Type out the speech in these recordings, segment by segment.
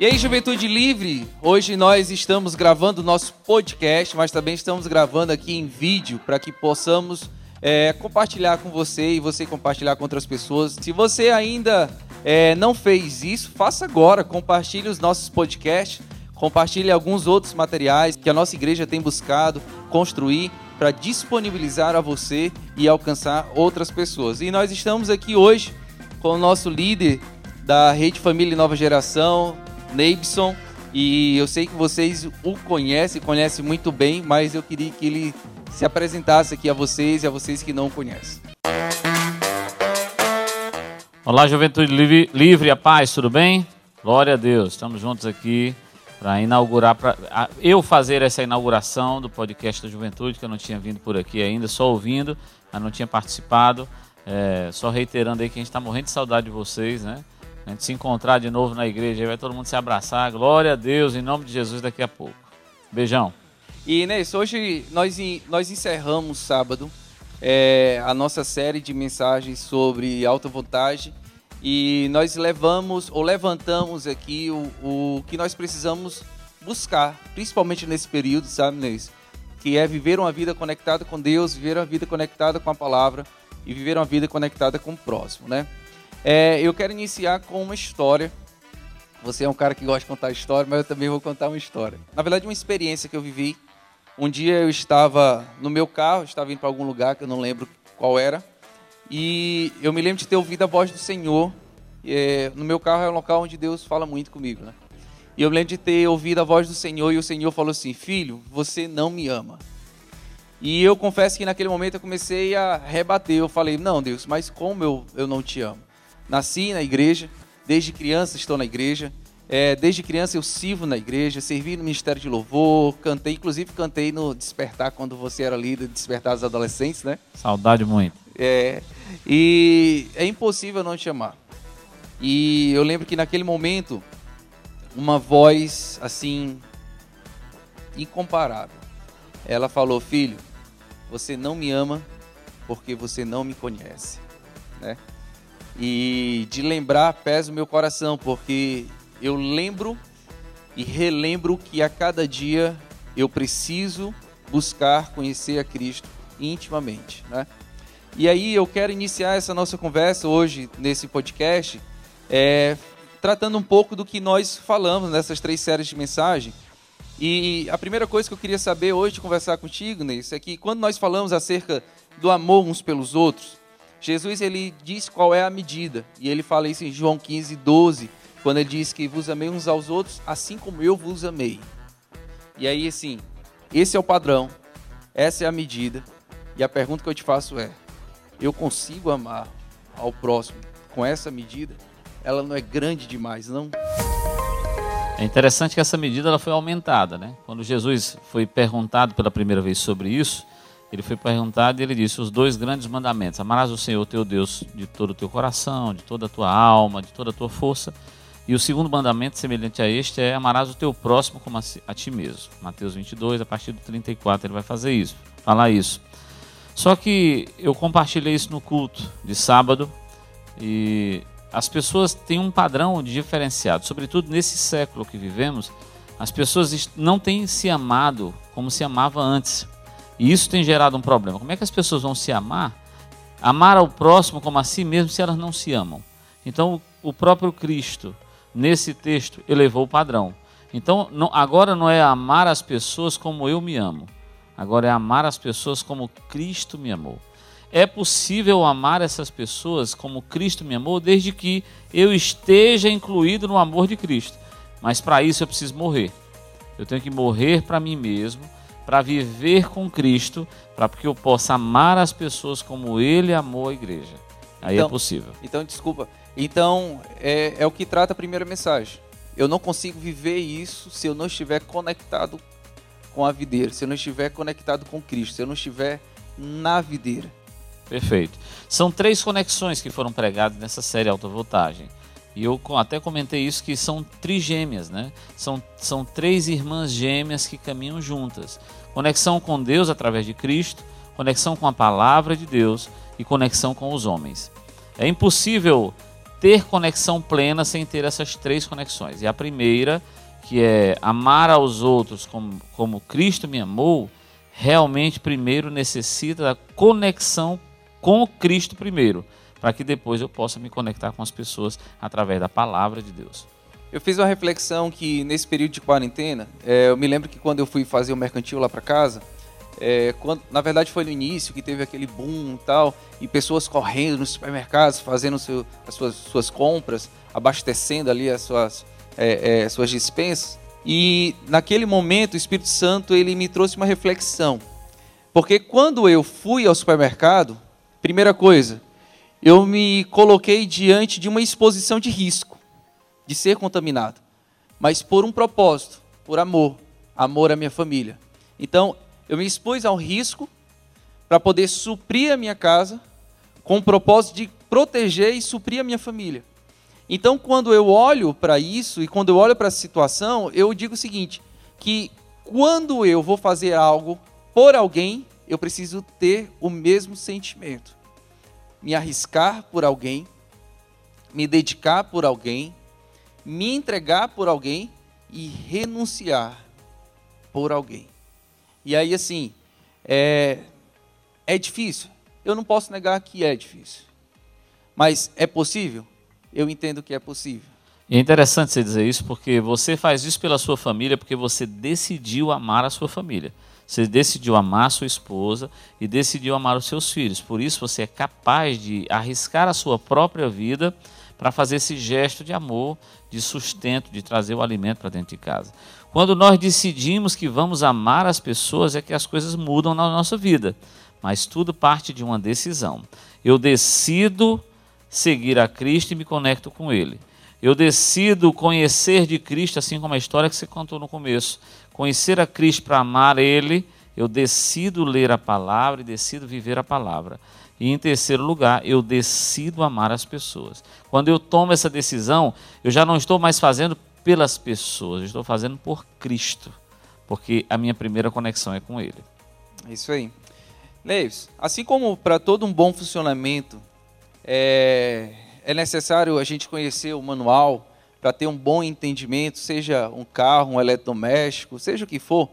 E aí, Juventude Livre, hoje nós estamos gravando o nosso podcast, mas também estamos gravando aqui em vídeo para que possamos é, compartilhar com você e você compartilhar com outras pessoas. Se você ainda é, não fez isso, faça agora. Compartilhe os nossos podcasts, compartilhe alguns outros materiais que a nossa igreja tem buscado construir para disponibilizar a você e alcançar outras pessoas. E nós estamos aqui hoje com o nosso líder da Rede Família Nova Geração, Neibson. E eu sei que vocês o conhecem, conhecem muito bem, mas eu queria que ele se apresentasse aqui a vocês e a vocês que não o conhecem. Olá, Juventude Livre, Livre a Paz, tudo bem? Glória a Deus, estamos juntos aqui para inaugurar, para eu fazer essa inauguração do podcast da Juventude, que eu não tinha vindo por aqui ainda, só ouvindo, mas não tinha participado. É, só reiterando aí que a gente está morrendo de saudade de vocês, né? A gente se encontrar de novo na igreja, aí vai todo mundo se abraçar. Glória a Deus, em nome de Jesus, daqui a pouco. Beijão. E Inês, hoje nós, nós encerramos sábado é, a nossa série de mensagens sobre alta vontade e nós levamos ou levantamos aqui o, o que nós precisamos buscar, principalmente nesse período, sabe, Inês? Que é viver uma vida conectada com Deus, viver uma vida conectada com a palavra e viver uma vida conectada com o próximo, né? É, eu quero iniciar com uma história. Você é um cara que gosta de contar história, mas eu também vou contar uma história. Na verdade, uma experiência que eu vivi. Um dia eu estava no meu carro, estava indo para algum lugar que eu não lembro qual era, e eu me lembro de ter ouvido a voz do Senhor. É, no meu carro é um local onde Deus fala muito comigo, né? E eu me lembro de ter ouvido a voz do Senhor e o Senhor falou assim: Filho, você não me ama. E eu confesso que naquele momento eu comecei a rebater. Eu falei: Não, Deus, mas como eu, eu não te amo? Nasci na igreja, desde criança estou na igreja. É, desde criança eu sirvo na igreja, servi no Ministério de Louvor, cantei, inclusive cantei no Despertar, quando você era líder de Despertar dos Adolescentes, né? Saudade muito. É, e é impossível não te amar. E eu lembro que naquele momento, uma voz assim, incomparável. Ela falou: Filho, você não me ama porque você não me conhece. Né? E de lembrar pesa o meu coração, porque eu lembro e relembro que a cada dia eu preciso buscar conhecer a Cristo intimamente, né? E aí eu quero iniciar essa nossa conversa hoje nesse podcast, é, tratando um pouco do que nós falamos nessas três séries de mensagem. E a primeira coisa que eu queria saber hoje, conversar contigo, Neice, é que quando nós falamos acerca do amor uns pelos outros, Jesus ele diz qual é a medida. E ele fala isso em João 15, 12, quando ele diz que vos amei uns aos outros, assim como eu vos amei. E aí, assim, esse é o padrão, essa é a medida. E a pergunta que eu te faço é: eu consigo amar ao próximo com essa medida? Ela não é grande demais, não? É interessante que essa medida ela foi aumentada, né? Quando Jesus foi perguntado pela primeira vez sobre isso, ele foi perguntado e ele disse: os dois grandes mandamentos: amarás o Senhor teu Deus de todo o teu coração, de toda a tua alma, de toda a tua força. E o segundo mandamento, semelhante a este, é amarás o teu próximo como a, a ti mesmo. Mateus 22, a partir do 34, ele vai fazer isso, falar isso. Só que eu compartilhei isso no culto de sábado e as pessoas têm um padrão diferenciado, sobretudo nesse século que vivemos. As pessoas não têm se amado como se amava antes. E isso tem gerado um problema. Como é que as pessoas vão se amar? Amar ao próximo como a si mesmo se elas não se amam. Então, o próprio Cristo, nesse texto, elevou o padrão. Então, não, agora não é amar as pessoas como eu me amo. Agora é amar as pessoas como Cristo me amou. É possível amar essas pessoas como Cristo me amou desde que eu esteja incluído no amor de Cristo. Mas para isso eu preciso morrer. Eu tenho que morrer para mim mesmo para viver com Cristo, para que eu possa amar as pessoas como Ele amou a igreja. Aí é então, é possível. Então, desculpa. Então, é, é o que trata a primeira mensagem. Eu não consigo viver isso se eu não estiver conectado com a videira, se eu não estiver conectado com Cristo, se eu não estiver na videira. Perfeito. São três conexões que foram pregadas nessa série Alta Voltagem. E eu até comentei isso que são trigêmeas, né? São, são três irmãs gêmeas que caminham juntas. Conexão com Deus através de Cristo, conexão com a palavra de Deus e conexão com os homens. É impossível ter conexão plena sem ter essas três conexões. E a primeira, que é amar aos outros como, como Cristo me amou, realmente primeiro necessita da conexão com Cristo primeiro, para que depois eu possa me conectar com as pessoas através da palavra de Deus. Eu fiz uma reflexão que nesse período de quarentena, é, eu me lembro que quando eu fui fazer o mercantil lá para casa, é, quando, na verdade foi no início que teve aquele boom e tal, e pessoas correndo nos supermercados, fazendo seu, as suas, suas, compras, abastecendo ali as suas, é, é, suas dispensas. E naquele momento o Espírito Santo ele me trouxe uma reflexão. Porque quando eu fui ao supermercado, primeira coisa, eu me coloquei diante de uma exposição de risco de ser contaminado, mas por um propósito, por amor, amor à minha família. Então, eu me expus ao risco para poder suprir a minha casa com o propósito de proteger e suprir a minha família. Então, quando eu olho para isso e quando eu olho para a situação, eu digo o seguinte: que quando eu vou fazer algo por alguém, eu preciso ter o mesmo sentimento. Me arriscar por alguém, me dedicar por alguém, me entregar por alguém e renunciar por alguém. E aí, assim, é, é difícil. Eu não posso negar que é difícil. Mas é possível? Eu entendo que é possível. É interessante você dizer isso porque você faz isso pela sua família porque você decidiu amar a sua família. Você decidiu amar a sua esposa e decidiu amar os seus filhos. Por isso você é capaz de arriscar a sua própria vida para fazer esse gesto de amor, de sustento, de trazer o alimento para dentro de casa. Quando nós decidimos que vamos amar as pessoas, é que as coisas mudam na nossa vida. Mas tudo parte de uma decisão. Eu decido seguir a Cristo e me conecto com Ele. Eu decido conhecer de Cristo, assim como a história que você contou no começo. Conhecer a Cristo para amar Ele, eu decido ler a palavra e decido viver a palavra. E em terceiro lugar, eu decido amar as pessoas. Quando eu tomo essa decisão, eu já não estou mais fazendo pelas pessoas, eu estou fazendo por Cristo, porque a minha primeira conexão é com Ele. Isso aí. Leis, assim como para todo um bom funcionamento é, é necessário a gente conhecer o manual para ter um bom entendimento, seja um carro, um eletrodoméstico, seja o que for,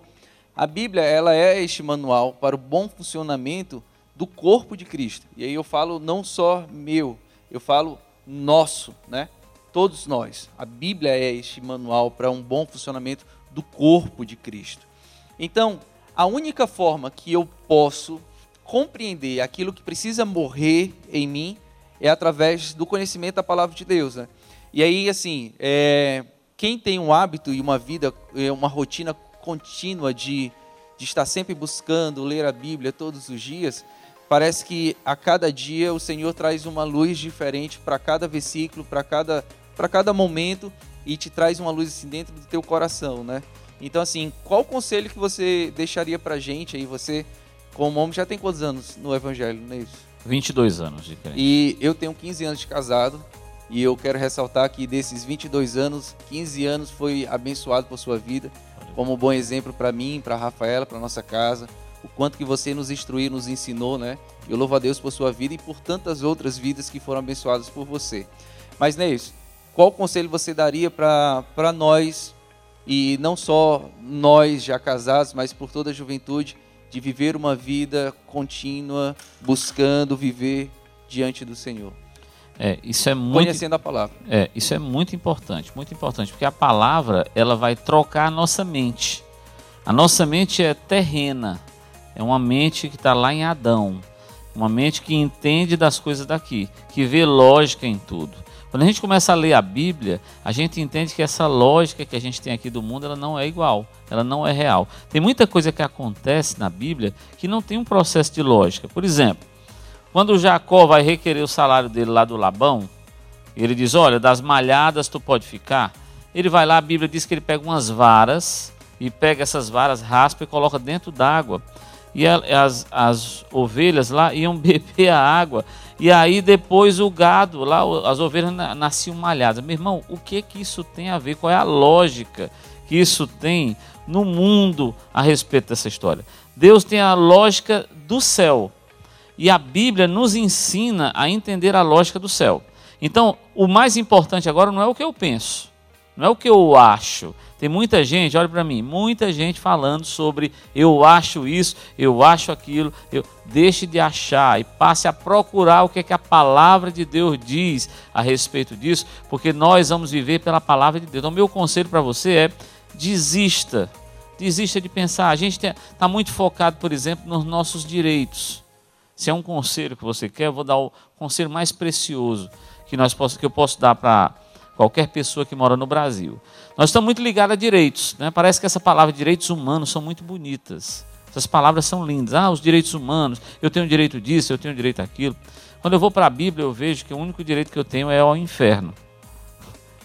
a Bíblia ela é este manual para o bom funcionamento do corpo de Cristo. E aí eu falo não só meu, eu falo nosso, né? Todos nós. A Bíblia é este manual para um bom funcionamento do corpo de Cristo. Então, a única forma que eu posso compreender aquilo que precisa morrer em mim é através do conhecimento da palavra de Deus. Né? E aí, assim, é, quem tem um hábito e uma vida, é, uma rotina contínua de, de estar sempre buscando ler a Bíblia todos os dias, parece que a cada dia o Senhor traz uma luz diferente para cada versículo, para cada, para cada momento e te traz uma luz assim dentro do teu coração, né? Então, assim, qual conselho que você deixaria para gente aí? Você, como homem, já tem quantos anos no Evangelho, não é isso? 22 anos de crente. E eu tenho 15 anos de casado e eu quero ressaltar que desses 22 anos, 15 anos foi abençoado por sua vida, como um bom exemplo para mim, para a Rafaela, para nossa casa o quanto que você nos instruiu, nos ensinou, né? Eu louvo a Deus por sua vida e por tantas outras vidas que foram abençoadas por você. Mas, Neis, qual conselho você daria para nós, e não só nós já casados, mas por toda a juventude, de viver uma vida contínua, buscando viver diante do Senhor? É, isso é muito conhecendo a palavra. É, isso é muito importante, muito importante, porque a palavra ela vai trocar a nossa mente. A nossa mente é terrena, é uma mente que está lá em Adão, uma mente que entende das coisas daqui, que vê lógica em tudo. Quando a gente começa a ler a Bíblia, a gente entende que essa lógica que a gente tem aqui do mundo, ela não é igual, ela não é real. Tem muita coisa que acontece na Bíblia que não tem um processo de lógica. Por exemplo, quando Jacó vai requerer o salário dele lá do Labão, ele diz: Olha, das malhadas tu pode ficar. Ele vai lá, a Bíblia diz que ele pega umas varas e pega essas varas, raspa e coloca dentro d'água e as, as ovelhas lá iam beber a água. E aí depois o gado, lá as ovelhas nasciam malhadas. Meu irmão, o que que isso tem a ver? Qual é a lógica que isso tem no mundo a respeito dessa história? Deus tem a lógica do céu. E a Bíblia nos ensina a entender a lógica do céu. Então, o mais importante agora não é o que eu penso, não é o que eu acho. Tem muita gente, olha para mim, muita gente falando sobre eu acho isso, eu acho aquilo. Eu deixe de achar e passe a procurar o que é que a palavra de Deus diz a respeito disso, porque nós vamos viver pela palavra de Deus. Então, meu conselho para você é desista. Desista de pensar. A gente está muito focado, por exemplo, nos nossos direitos. Se é um conselho que você quer, eu vou dar o conselho mais precioso que, nós posso, que eu posso dar para qualquer pessoa que mora no Brasil. Nós estamos muito ligados a direitos. Né? Parece que essa palavra direitos humanos são muito bonitas. Essas palavras são lindas. Ah, os direitos humanos, eu tenho direito disso, eu tenho direito daquilo. Quando eu vou para a Bíblia, eu vejo que o único direito que eu tenho é ao inferno.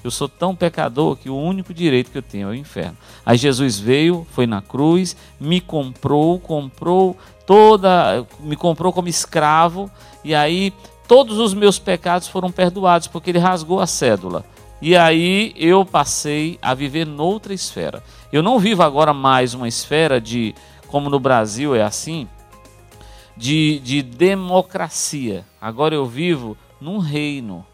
Eu sou tão pecador que o único direito que eu tenho é o inferno. Aí Jesus veio, foi na cruz, me comprou, comprou toda, me comprou como escravo, e aí todos os meus pecados foram perdoados, porque ele rasgou a cédula. E aí eu passei a viver noutra esfera. Eu não vivo agora mais uma esfera de, como no Brasil é assim, de, de democracia. Agora eu vivo num reino.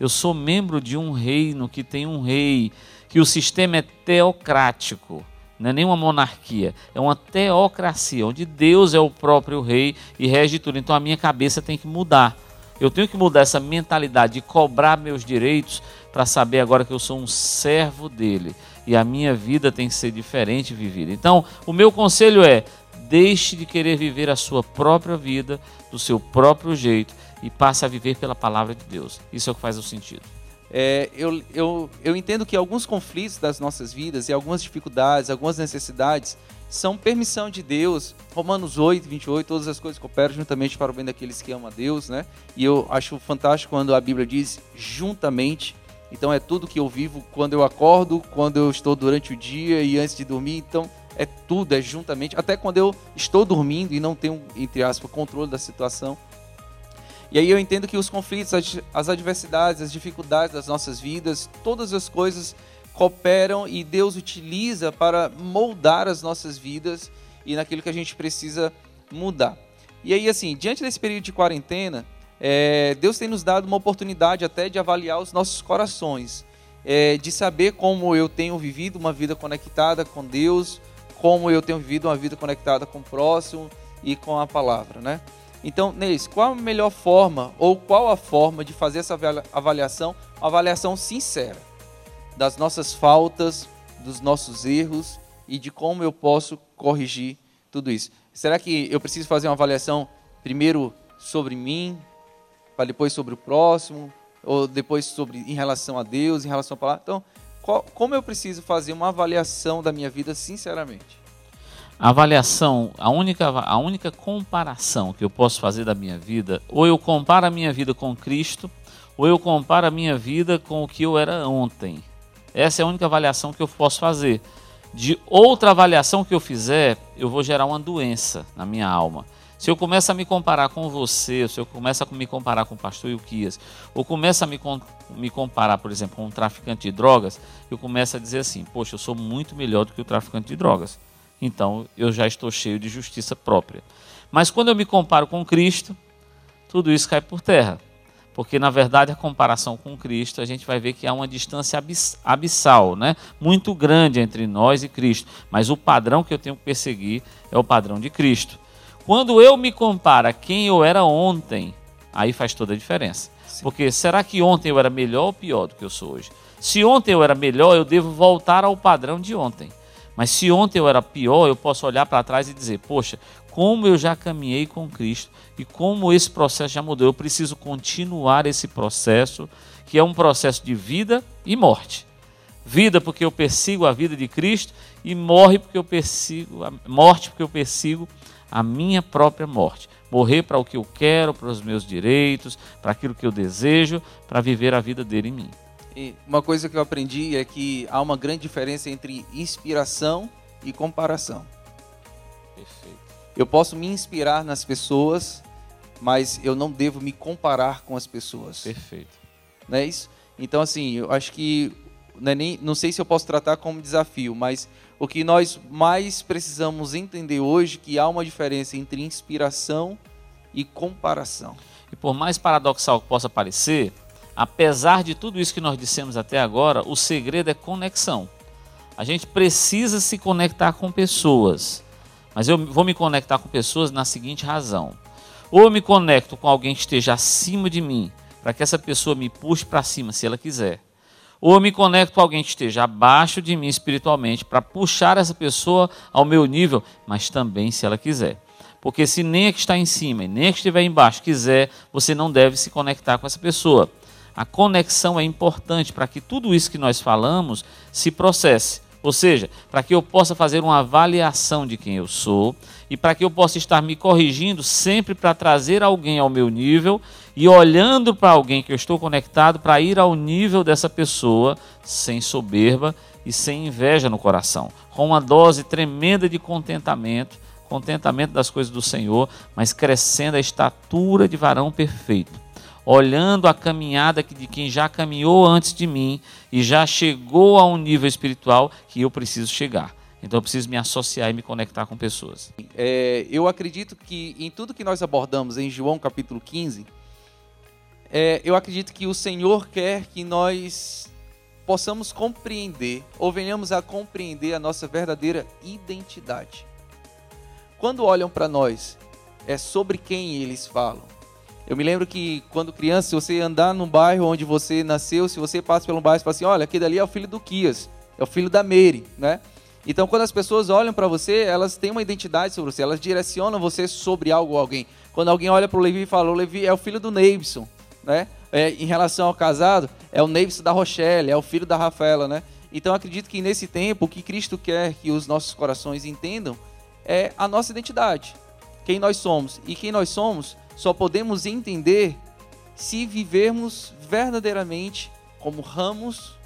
Eu sou membro de um reino que tem um rei, que o sistema é teocrático. Não é nenhuma monarquia, é uma teocracia, onde Deus é o próprio rei e rege tudo. Então a minha cabeça tem que mudar. Eu tenho que mudar essa mentalidade de cobrar meus direitos para saber agora que eu sou um servo dele e a minha vida tem que ser diferente vivida. Então, o meu conselho é: deixe de querer viver a sua própria vida do seu próprio jeito e passe a viver pela palavra de Deus. Isso é o que faz o sentido. É, eu, eu, eu entendo que alguns conflitos das nossas vidas e algumas dificuldades, algumas necessidades são permissão de Deus. Romanos 8, 28, todas as coisas cooperam juntamente para o bem daqueles que amam a Deus, né? E eu acho fantástico quando a Bíblia diz juntamente. Então é tudo que eu vivo quando eu acordo, quando eu estou durante o dia e antes de dormir. Então é tudo, é juntamente. Até quando eu estou dormindo e não tenho, entre aspas, controle da situação. E aí eu entendo que os conflitos, as adversidades, as dificuldades das nossas vidas, todas as coisas cooperam e Deus utiliza para moldar as nossas vidas e naquilo que a gente precisa mudar. E aí, assim, diante desse período de quarentena, é, Deus tem nos dado uma oportunidade até de avaliar os nossos corações, é, de saber como eu tenho vivido uma vida conectada com Deus, como eu tenho vivido uma vida conectada com o próximo e com a palavra, né? Então, Neis, qual a melhor forma ou qual a forma de fazer essa avaliação? Uma avaliação sincera das nossas faltas, dos nossos erros e de como eu posso corrigir tudo isso. Será que eu preciso fazer uma avaliação primeiro sobre mim, para depois sobre o próximo, ou depois sobre em relação a Deus, em relação à palavra? Então, qual, como eu preciso fazer uma avaliação da minha vida sinceramente? A avaliação, a única, a única comparação que eu posso fazer da minha vida, ou eu comparo a minha vida com Cristo, ou eu comparo a minha vida com o que eu era ontem. Essa é a única avaliação que eu posso fazer. De outra avaliação que eu fizer, eu vou gerar uma doença na minha alma. Se eu começo a me comparar com você, se eu começo a me comparar com o pastor Ilquias, ou começo a me, me comparar, por exemplo, com um traficante de drogas, eu começo a dizer assim: Poxa, eu sou muito melhor do que o traficante de drogas. Então eu já estou cheio de justiça própria. Mas quando eu me comparo com Cristo, tudo isso cai por terra porque na verdade a comparação com Cristo a gente vai ver que há uma distância abissal, né? muito grande entre nós e Cristo, mas o padrão que eu tenho que perseguir é o padrão de Cristo. Quando eu me comparo a quem eu era ontem, aí faz toda a diferença. Sim. Porque será que ontem eu era melhor ou pior do que eu sou hoje? Se ontem eu era melhor, eu devo voltar ao padrão de ontem. Mas se ontem eu era pior, eu posso olhar para trás e dizer: Poxa, como eu já caminhei com Cristo e como esse processo já mudou. Eu preciso continuar esse processo, que é um processo de vida e morte. Vida porque eu persigo a vida de Cristo e morre porque eu persigo a morte porque eu persigo a minha própria morte. Morrer para o que eu quero, para os meus direitos, para aquilo que eu desejo, para viver a vida dele em mim. Uma coisa que eu aprendi é que há uma grande diferença entre inspiração e comparação. Eu posso me inspirar nas pessoas, mas eu não devo me comparar com as pessoas. Perfeito. Não é isso? Então, assim, eu acho que. Não, é nem, não sei se eu posso tratar como desafio, mas o que nós mais precisamos entender hoje é que há uma diferença entre inspiração e comparação. E por mais paradoxal que possa parecer, apesar de tudo isso que nós dissemos até agora, o segredo é conexão. A gente precisa se conectar com pessoas. Mas eu vou me conectar com pessoas na seguinte razão: ou eu me conecto com alguém que esteja acima de mim, para que essa pessoa me puxe para cima, se ela quiser. Ou eu me conecto com alguém que esteja abaixo de mim espiritualmente, para puxar essa pessoa ao meu nível, mas também se ela quiser. Porque se nem a que está em cima e nem a que estiver embaixo quiser, você não deve se conectar com essa pessoa. A conexão é importante para que tudo isso que nós falamos se processe. Ou seja, para que eu possa fazer uma avaliação de quem eu sou e para que eu possa estar me corrigindo sempre para trazer alguém ao meu nível e olhando para alguém que eu estou conectado para ir ao nível dessa pessoa sem soberba e sem inveja no coração, com uma dose tremenda de contentamento, contentamento das coisas do Senhor, mas crescendo a estatura de varão perfeito olhando a caminhada de quem já caminhou antes de mim e já chegou a um nível espiritual que eu preciso chegar. Então eu preciso me associar e me conectar com pessoas. É, eu acredito que em tudo que nós abordamos em João capítulo 15, é, eu acredito que o Senhor quer que nós possamos compreender, ou venhamos a compreender a nossa verdadeira identidade. Quando olham para nós, é sobre quem eles falam. Eu me lembro que quando criança, se você andar num bairro onde você nasceu, se você passa pelo bairro e fala assim, olha, aquele ali é o filho do Kias, é o filho da Mary, né? Então, quando as pessoas olham para você, elas têm uma identidade sobre você, elas direcionam você sobre algo ou alguém. Quando alguém olha para o Levi e fala, o Levi é o filho do Neibson, né? É, em relação ao casado, é o Neibson da Rochelle, é o filho da Rafaela, né? Então, acredito que nesse tempo, o que Cristo quer que os nossos corações entendam é a nossa identidade, quem nós somos. E quem nós somos só podemos entender se vivermos verdadeiramente como ramos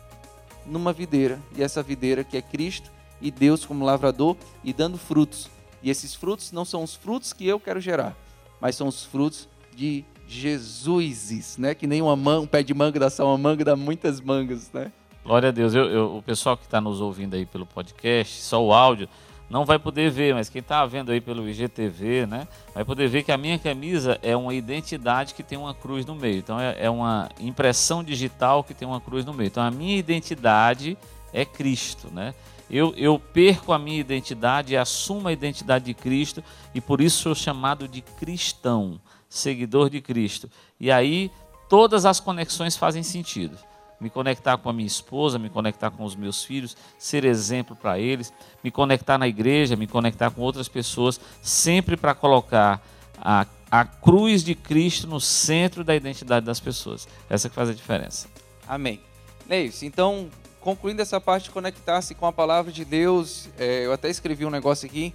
numa videira. E essa videira que é Cristo e Deus como lavrador e dando frutos. E esses frutos não são os frutos que eu quero gerar, mas são os frutos de Jesus, né? Que nem um pé de manga dá só uma manga, dá muitas mangas, né? Glória a Deus. Eu, eu, o pessoal que está nos ouvindo aí pelo podcast, só o áudio, não vai poder ver, mas quem está vendo aí pelo IGTV, né, vai poder ver que a minha camisa é uma identidade que tem uma cruz no meio. Então é, é uma impressão digital que tem uma cruz no meio. Então a minha identidade é Cristo, né? Eu, eu perco a minha identidade e assumo a identidade de Cristo e por isso sou chamado de cristão, seguidor de Cristo. E aí todas as conexões fazem sentido me conectar com a minha esposa, me conectar com os meus filhos, ser exemplo para eles, me conectar na igreja, me conectar com outras pessoas, sempre para colocar a, a cruz de Cristo no centro da identidade das pessoas. Essa que faz a diferença. Amém. Neis, então, concluindo essa parte de conectar-se com a palavra de Deus, é, eu até escrevi um negócio aqui,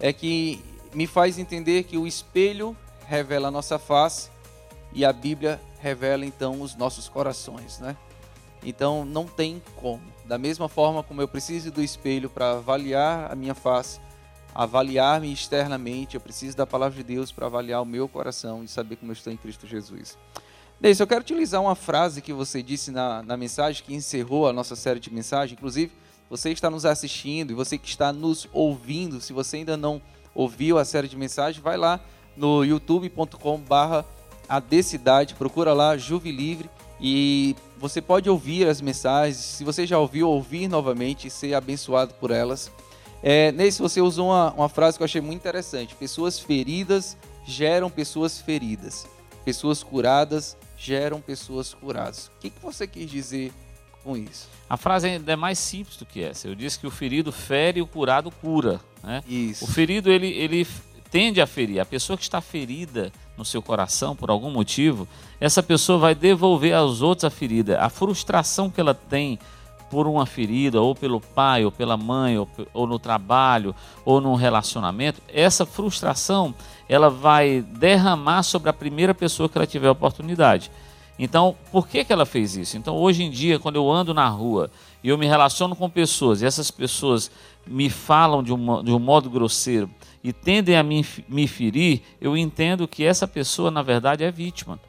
é que me faz entender que o espelho revela a nossa face e a Bíblia revela então os nossos corações, né? Então não tem como. Da mesma forma como eu preciso do espelho para avaliar a minha face, avaliar-me externamente, eu preciso da palavra de Deus para avaliar o meu coração e saber como eu estou em Cristo Jesus. Deise, eu quero utilizar uma frase que você disse na, na mensagem que encerrou a nossa série de mensagens. Inclusive, você está nos assistindo e você que está nos ouvindo, se você ainda não ouviu a série de mensagens, vai lá no youtube.com/barra a Decidade, procura lá Juve Livre e você pode ouvir as mensagens, se você já ouviu, ouvir novamente e ser abençoado por elas. É, nesse você usou uma, uma frase que eu achei muito interessante: pessoas feridas geram pessoas feridas, pessoas curadas geram pessoas curadas. O que, que você quis dizer com isso? A frase ainda é mais simples do que essa. Eu disse que o ferido fere e o curado cura. Né? Isso. O ferido ele, ele tende a ferir. A pessoa que está ferida no seu coração por algum motivo, essa pessoa vai devolver aos outros a ferida. A frustração que ela tem por uma ferida, ou pelo pai, ou pela mãe, ou, ou no trabalho, ou num relacionamento, essa frustração ela vai derramar sobre a primeira pessoa que ela tiver oportunidade. Então, por que, que ela fez isso? Então, hoje em dia, quando eu ando na rua e eu me relaciono com pessoas e essas pessoas me falam de de um modo grosseiro, e tendem a me, me ferir, eu entendo que essa pessoa, na verdade, é vítima.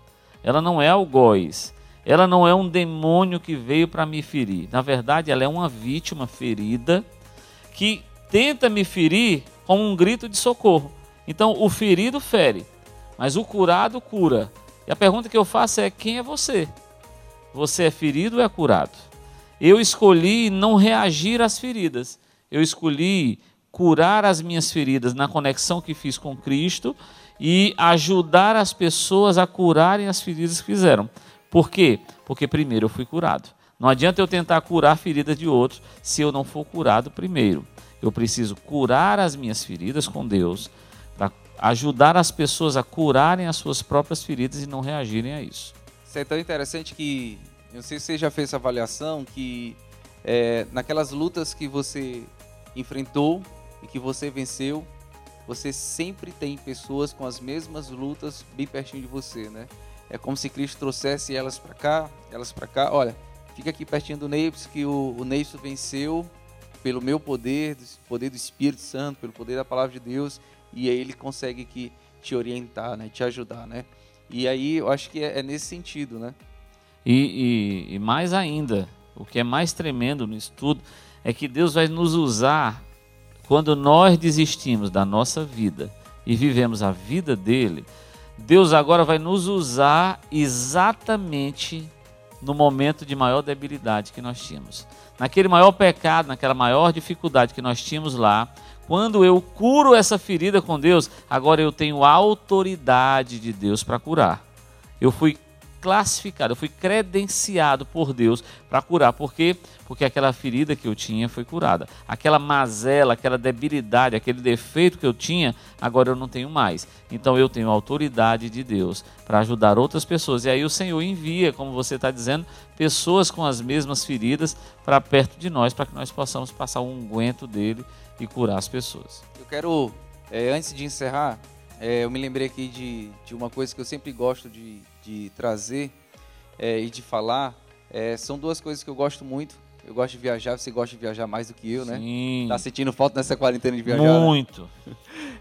Ela não é algoz. Ela não é um demônio que veio para me ferir. Na verdade, ela é uma vítima ferida que tenta me ferir com um grito de socorro. Então, o ferido fere. Mas o curado cura. E a pergunta que eu faço é: quem é você? Você é ferido ou é curado? Eu escolhi não reagir às feridas. Eu escolhi curar as minhas feridas na conexão que fiz com Cristo e ajudar as pessoas a curarem as feridas que fizeram. Por quê? Porque primeiro eu fui curado. Não adianta eu tentar curar feridas de outros se eu não for curado primeiro. Eu preciso curar as minhas feridas com Deus para ajudar as pessoas a curarem as suas próprias feridas e não reagirem a isso. Isso é tão interessante que, não sei se você já fez essa avaliação, que é, naquelas lutas que você enfrentou e que você venceu, você sempre tem pessoas com as mesmas lutas bem pertinho de você, né? É como se Cristo trouxesse elas para cá, elas para cá. Olha, fica aqui pertinho do Neips, que o, o venceu pelo meu poder, do poder do Espírito Santo, pelo poder da palavra de Deus, e aí ele consegue que te orientar, né, te ajudar, né? E aí eu acho que é, é nesse sentido, né? E, e, e mais ainda, o que é mais tremendo no estudo é que Deus vai nos usar quando nós desistimos da nossa vida e vivemos a vida dele. Deus agora vai nos usar exatamente no momento de maior debilidade que nós tínhamos. Naquele maior pecado, naquela maior dificuldade que nós tínhamos lá, quando eu curo essa ferida com Deus, agora eu tenho autoridade de Deus para curar. Eu fui classificado, eu fui credenciado por Deus para curar. Por quê? Porque aquela ferida que eu tinha foi curada. Aquela mazela, aquela debilidade, aquele defeito que eu tinha, agora eu não tenho mais. Então eu tenho autoridade de Deus para ajudar outras pessoas. E aí o Senhor envia, como você está dizendo, pessoas com as mesmas feridas para perto de nós, para que nós possamos passar o unguento dele e curar as pessoas. Eu quero, é, antes de encerrar, é, eu me lembrei aqui de, de uma coisa que eu sempre gosto de, de trazer é, e de falar. É, são duas coisas que eu gosto muito. Eu gosto de viajar, você gosta de viajar mais do que eu, né? Sim. Tá sentindo falta nessa quarentena de viajar? né? Muito.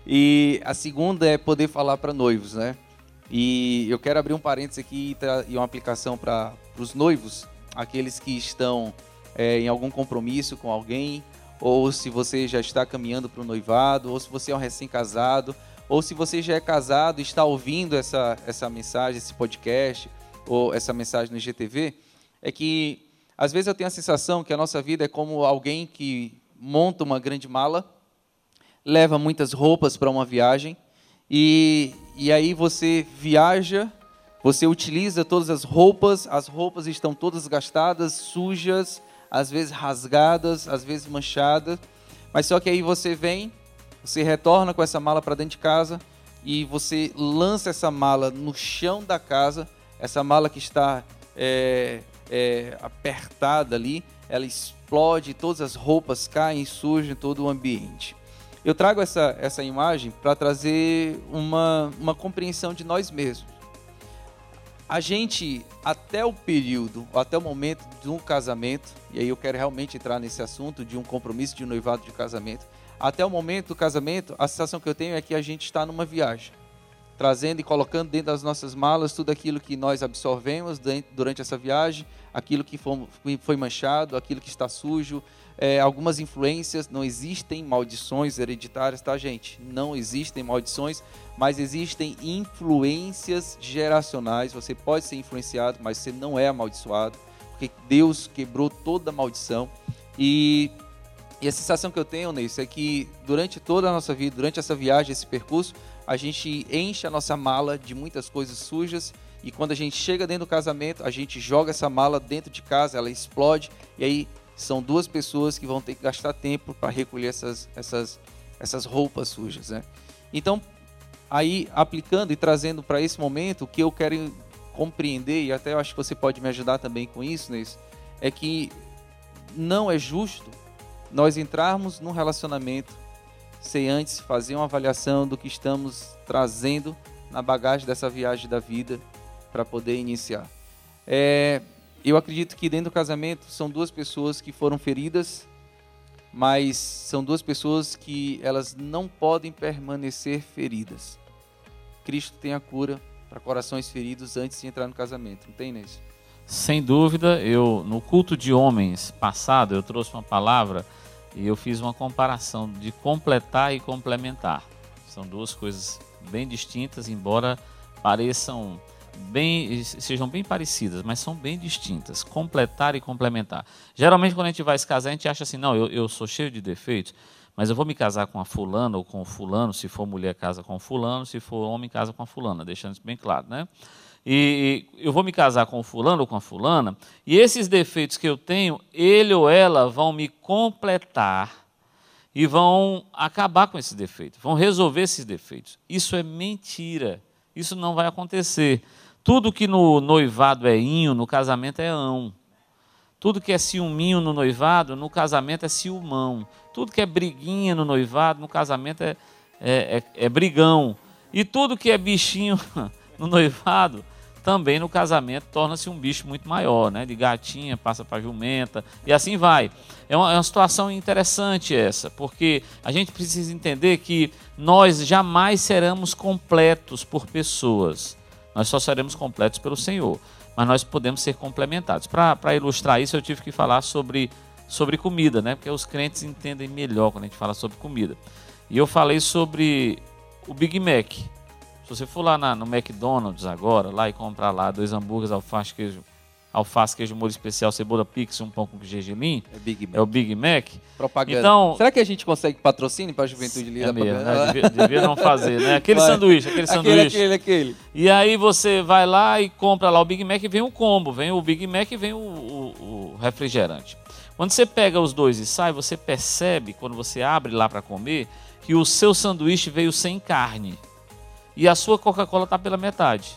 E a segunda é poder falar para noivos, né? E eu quero abrir um parênteses aqui e, e uma aplicação para os noivos, aqueles que estão é, em algum compromisso com alguém, ou se você já está caminhando para o noivado, ou se você é um recém-casado, ou se você já é casado e está ouvindo essa, essa mensagem, esse podcast, ou essa mensagem no IGTV, é que às vezes eu tenho a sensação que a nossa vida é como alguém que monta uma grande mala, leva muitas roupas para uma viagem, e, e aí você viaja, você utiliza todas as roupas, as roupas estão todas gastadas, sujas, às vezes rasgadas, às vezes manchadas, mas só que aí você vem, você retorna com essa mala para dentro de casa e você lança essa mala no chão da casa, essa mala que está é, é, apertada ali, ela explode, todas as roupas caem e sujam todo o ambiente. Eu trago essa, essa imagem para trazer uma, uma compreensão de nós mesmos. A gente, até o período, até o momento de um casamento, e aí eu quero realmente entrar nesse assunto de um compromisso de noivado de casamento, até o momento do casamento, a sensação que eu tenho é que a gente está numa viagem, trazendo e colocando dentro das nossas malas tudo aquilo que nós absorvemos durante essa viagem, aquilo que foi manchado, aquilo que está sujo, é, algumas influências. Não existem maldições hereditárias, tá, gente? Não existem maldições, mas existem influências geracionais. Você pode ser influenciado, mas você não é amaldiçoado, porque Deus quebrou toda maldição. E e a sensação que eu tenho, nisso é que durante toda a nossa vida, durante essa viagem, esse percurso, a gente enche a nossa mala de muitas coisas sujas e quando a gente chega dentro do casamento, a gente joga essa mala dentro de casa, ela explode e aí são duas pessoas que vão ter que gastar tempo para recolher essas, essas, essas roupas sujas, né? Então, aí aplicando e trazendo para esse momento, o que eu quero compreender, e até eu acho que você pode me ajudar também com isso, nisso, é que não é justo nós entrarmos num relacionamento sem antes fazer uma avaliação do que estamos trazendo na bagagem dessa viagem da vida para poder iniciar. É, eu acredito que dentro do casamento são duas pessoas que foram feridas, mas são duas pessoas que elas não podem permanecer feridas. Cristo tem a cura para corações feridos antes de entrar no casamento, não tem nisso? Sem dúvida, eu no culto de homens passado eu trouxe uma palavra e eu fiz uma comparação de completar e complementar. São duas coisas bem distintas, embora pareçam bem, sejam bem parecidas, mas são bem distintas. Completar e complementar. Geralmente, quando a gente vai se casar, a gente acha assim: não, eu, eu sou cheio de defeitos, mas eu vou me casar com a fulana ou com o fulano. Se for mulher, casa com fulano. Se for homem, casa com a fulana. Deixando isso bem claro, né? E eu vou me casar com o fulano ou com a fulana, e esses defeitos que eu tenho, ele ou ela vão me completar e vão acabar com esses defeitos, vão resolver esses defeitos. Isso é mentira. Isso não vai acontecer. Tudo que no noivado é inho, no casamento é ão. Tudo que é ciúminho no noivado, no casamento é ciúmão. Tudo que é briguinha no noivado, no casamento é, é, é, é brigão. E tudo que é bichinho no noivado, também no casamento torna-se um bicho muito maior, né? De gatinha passa para jumenta e assim vai. É uma, é uma, situação interessante essa, porque a gente precisa entender que nós jamais seremos completos por pessoas. Nós só seremos completos pelo Senhor. Mas nós podemos ser complementados. Para ilustrar isso, eu tive que falar sobre, sobre comida, né? Porque os crentes entendem melhor quando a gente fala sobre comida. E eu falei sobre o Big Mac. Se você for lá na, no McDonald's agora, lá e comprar lá dois hambúrgueres, alface, queijo, alface, queijo molho especial, cebola pix, um pão com gergelim, é, Big Mac. é o Big Mac. Propaganda. Então, Será que a gente consegue patrocínio para a juventude lida? É mesmo, né? devia, devia, não fazer, né? Aquele Vai. sanduíche, aquele sanduíche. Aquele, aquele, E aí você vai lá e compra lá o Big Mac e vem o combo, vem o Big Mac e vem o, o, o refrigerante. Quando você pega os dois e sai, você percebe, quando você abre lá para comer, que o seu sanduíche veio sem carne e a sua Coca-Cola está pela metade.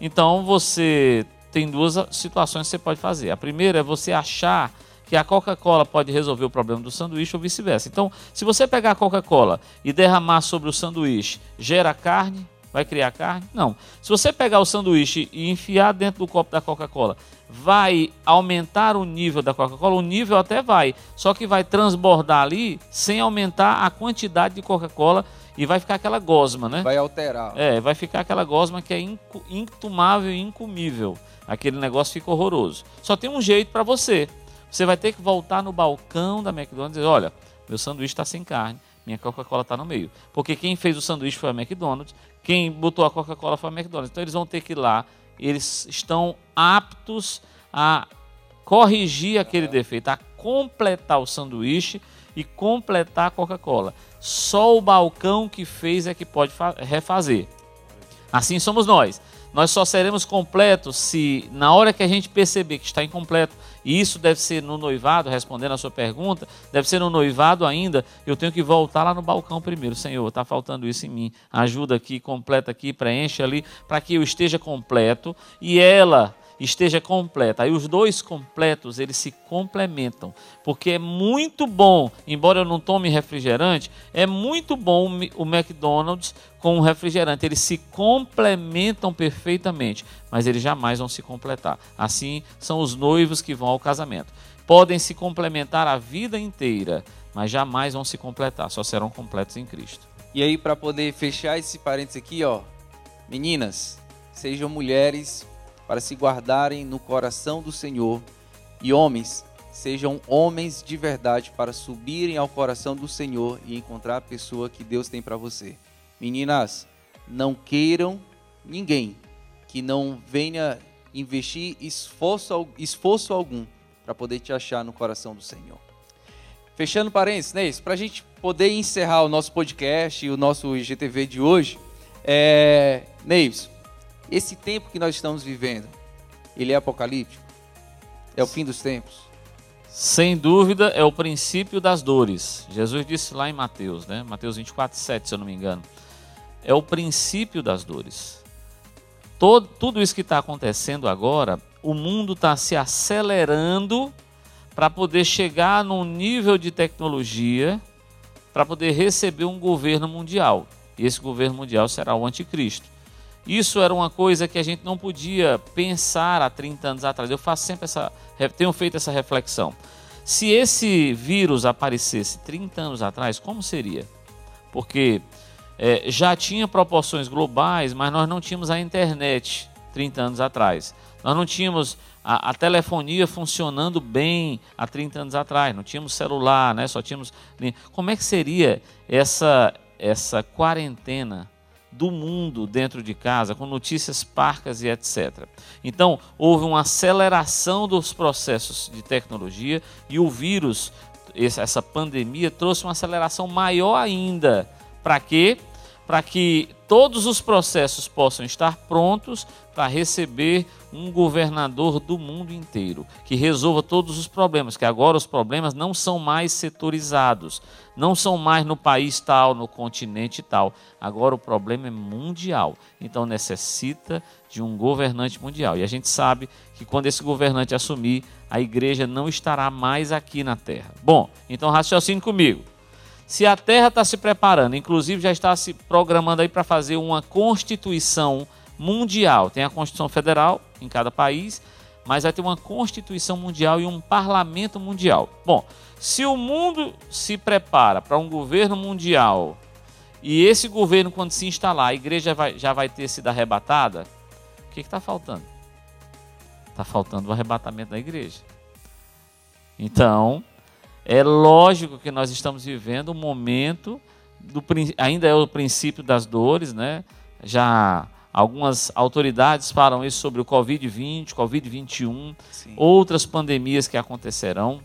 Então você tem duas situações que você pode fazer. A primeira é você achar que a Coca-Cola pode resolver o problema do sanduíche ou vice-versa. Então, se você pegar a Coca-Cola e derramar sobre o sanduíche, gera carne, vai criar carne? Não. Se você pegar o sanduíche e enfiar dentro do copo da Coca-Cola, vai aumentar o nível da Coca-Cola? O nível até vai, só que vai transbordar ali sem aumentar a quantidade de Coca-Cola e vai ficar aquela gosma, né? Vai alterar. É, vai ficar aquela gosma que é intumável e incomível. Aquele negócio fica horroroso. Só tem um jeito para você. Você vai ter que voltar no balcão da McDonald's e dizer: olha, meu sanduíche está sem carne, minha Coca-Cola está no meio. Porque quem fez o sanduíche foi a McDonald's, quem botou a Coca-Cola foi a McDonald's. Então eles vão ter que ir lá, eles estão aptos a corrigir aquele defeito, a completar o sanduíche e completar a Coca-Cola. Só o balcão que fez é que pode refazer. Assim somos nós. Nós só seremos completos se, na hora que a gente perceber que está incompleto, e isso deve ser no noivado, respondendo a sua pergunta, deve ser no noivado ainda, eu tenho que voltar lá no balcão primeiro. Senhor, está faltando isso em mim. Ajuda aqui, completa aqui, preenche ali, para que eu esteja completo e ela esteja completa. Aí os dois completos, eles se complementam, porque é muito bom, embora eu não tome refrigerante, é muito bom o McDonald's com o refrigerante, eles se complementam perfeitamente, mas eles jamais vão se completar. Assim são os noivos que vão ao casamento. Podem se complementar a vida inteira, mas jamais vão se completar, só serão completos em Cristo. E aí para poder fechar esse parênteses aqui, ó, meninas, sejam mulheres para se guardarem no coração do Senhor, e homens, sejam homens de verdade para subirem ao coração do Senhor e encontrar a pessoa que Deus tem para você. Meninas, não queiram ninguém que não venha investir esforço, esforço algum para poder te achar no coração do Senhor. Fechando parênteses, né? Para a gente poder encerrar o nosso podcast e o nosso IGTV de hoje, é, Neives, esse tempo que nós estamos vivendo, ele é apocalíptico? É o fim dos tempos? Sem dúvida, é o princípio das dores. Jesus disse lá em Mateus, né? Mateus 24, 7, se eu não me engano. É o princípio das dores. Todo, tudo isso que está acontecendo agora, o mundo está se acelerando para poder chegar num nível de tecnologia para poder receber um governo mundial. E esse governo mundial será o anticristo. Isso era uma coisa que a gente não podia pensar há 30 anos atrás. Eu faço sempre essa, tenho feito essa reflexão. Se esse vírus aparecesse 30 anos atrás, como seria? Porque é, já tinha proporções globais, mas nós não tínhamos a internet 30 anos atrás. Nós não tínhamos a, a, telefonia funcionando bem há 30 anos atrás, não tínhamos celular, né? só tínhamos. Como é que seria essa, essa quarentena do mundo dentro de casa, com notícias parcas e etc. Então, houve uma aceleração dos processos de tecnologia e o vírus, essa pandemia, trouxe uma aceleração maior ainda. Para quê? Para que todos os processos possam estar prontos para receber um governador do mundo inteiro, que resolva todos os problemas, que agora os problemas não são mais setorizados, não são mais no país tal, no continente tal. Agora o problema é mundial. Então necessita de um governante mundial. E a gente sabe que quando esse governante assumir, a igreja não estará mais aqui na terra. Bom, então raciocine comigo. Se a Terra está se preparando, inclusive já está se programando aí para fazer uma constituição mundial, tem a Constituição Federal em cada país, mas vai ter uma Constituição mundial e um parlamento mundial. Bom, se o mundo se prepara para um governo mundial e esse governo, quando se instalar, a igreja vai, já vai ter sido arrebatada, o que está faltando? Está faltando o arrebatamento da igreja. Então, é lógico que nós estamos vivendo um momento, do, ainda é o princípio das dores, né? Já algumas autoridades falam isso sobre o Covid-20, Covid-21, outras pandemias que acontecerão,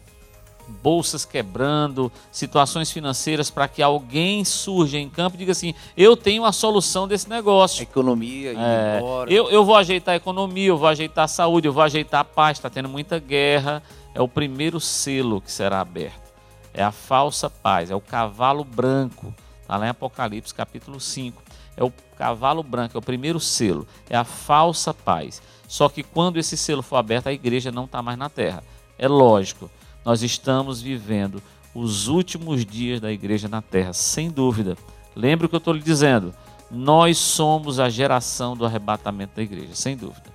bolsas quebrando, situações financeiras para que alguém surja em campo e diga assim: eu tenho a solução desse negócio. A economia, é, eu, eu vou ajeitar a economia, eu vou ajeitar a saúde, eu vou ajeitar a paz, está tendo muita guerra é o primeiro selo que será aberto. É a falsa paz, é o cavalo branco. Está lá em Apocalipse capítulo 5. É o cavalo branco, é o primeiro selo. É a falsa paz. Só que quando esse selo for aberto, a igreja não está mais na terra. É lógico, nós estamos vivendo os últimos dias da igreja na terra, sem dúvida. Lembre o que eu estou lhe dizendo. Nós somos a geração do arrebatamento da igreja, sem dúvida.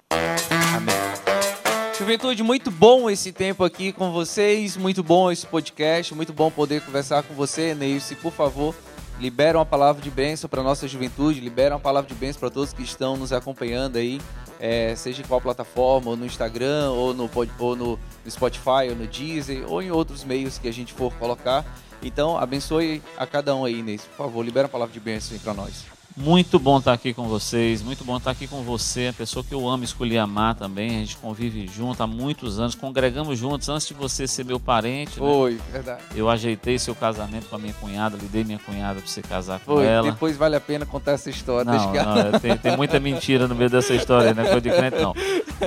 Juventude, muito bom esse tempo aqui com vocês, muito bom esse podcast, muito bom poder conversar com você, Neilce. Por favor, libera uma palavra de bênção para nossa juventude, libera uma palavra de bênção para todos que estão nos acompanhando aí, é, seja em qual plataforma, ou no Instagram, ou no, ou no Spotify, ou no Deezer, ou em outros meios que a gente for colocar. Então, abençoe a cada um aí, Neilce. Por favor, libera uma palavra de bênção para nós. Muito bom estar aqui com vocês, muito bom estar aqui com você, a pessoa que eu amo escolher amar também. A gente convive junto há muitos anos, congregamos juntos antes de você ser meu parente. Né? Foi, né? verdade. Eu ajeitei seu casamento com a minha cunhada, lhe dei minha cunhada para você casar com Foi, ela. Depois vale a pena contar essa história. Não, não tem, tem, muita mentira no meio dessa história, né? Coisa de crente não.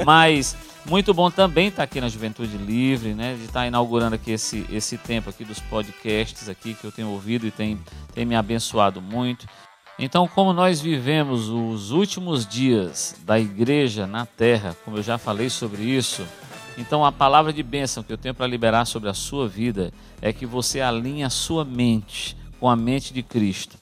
Mas muito bom também estar aqui na Juventude Livre, né? De estar inaugurando aqui esse, esse tempo aqui dos podcasts aqui que eu tenho ouvido e tem, tem me abençoado muito. Então, como nós vivemos os últimos dias da igreja na terra, como eu já falei sobre isso, então a palavra de bênção que eu tenho para liberar sobre a sua vida é que você alinhe a sua mente com a mente de Cristo.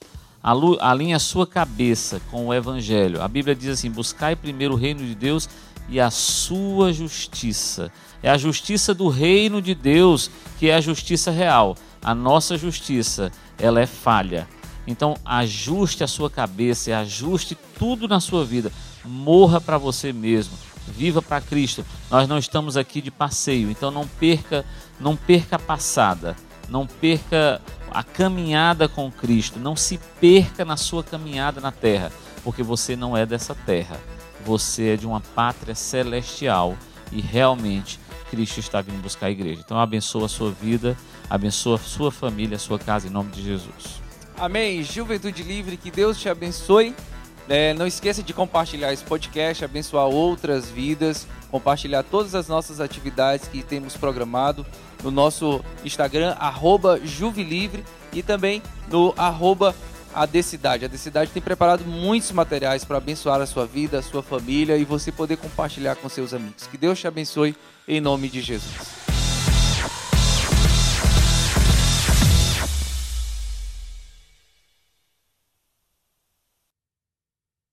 Alinhe a sua cabeça com o Evangelho. A Bíblia diz assim: buscai primeiro o reino de Deus e a sua justiça. É a justiça do reino de Deus que é a justiça real. A nossa justiça, ela é falha então, ajuste a sua cabeça, ajuste tudo na sua vida. Morra para você mesmo. Viva para Cristo. Nós não estamos aqui de passeio, então não perca, não perca a passada. Não perca a caminhada com Cristo. Não se perca na sua caminhada na terra, porque você não é dessa terra. Você é de uma pátria celestial e realmente Cristo está vindo buscar a igreja. Então abençoa a sua vida, abençoa a sua família, a sua casa em nome de Jesus. Amém. Juventude Livre, que Deus te abençoe. É, não esqueça de compartilhar esse podcast, abençoar outras vidas, compartilhar todas as nossas atividades que temos programado no nosso Instagram, arroba Juvilivre, e também no arroba a Decidade. A Decidade tem preparado muitos materiais para abençoar a sua vida, a sua família e você poder compartilhar com seus amigos. Que Deus te abençoe em nome de Jesus.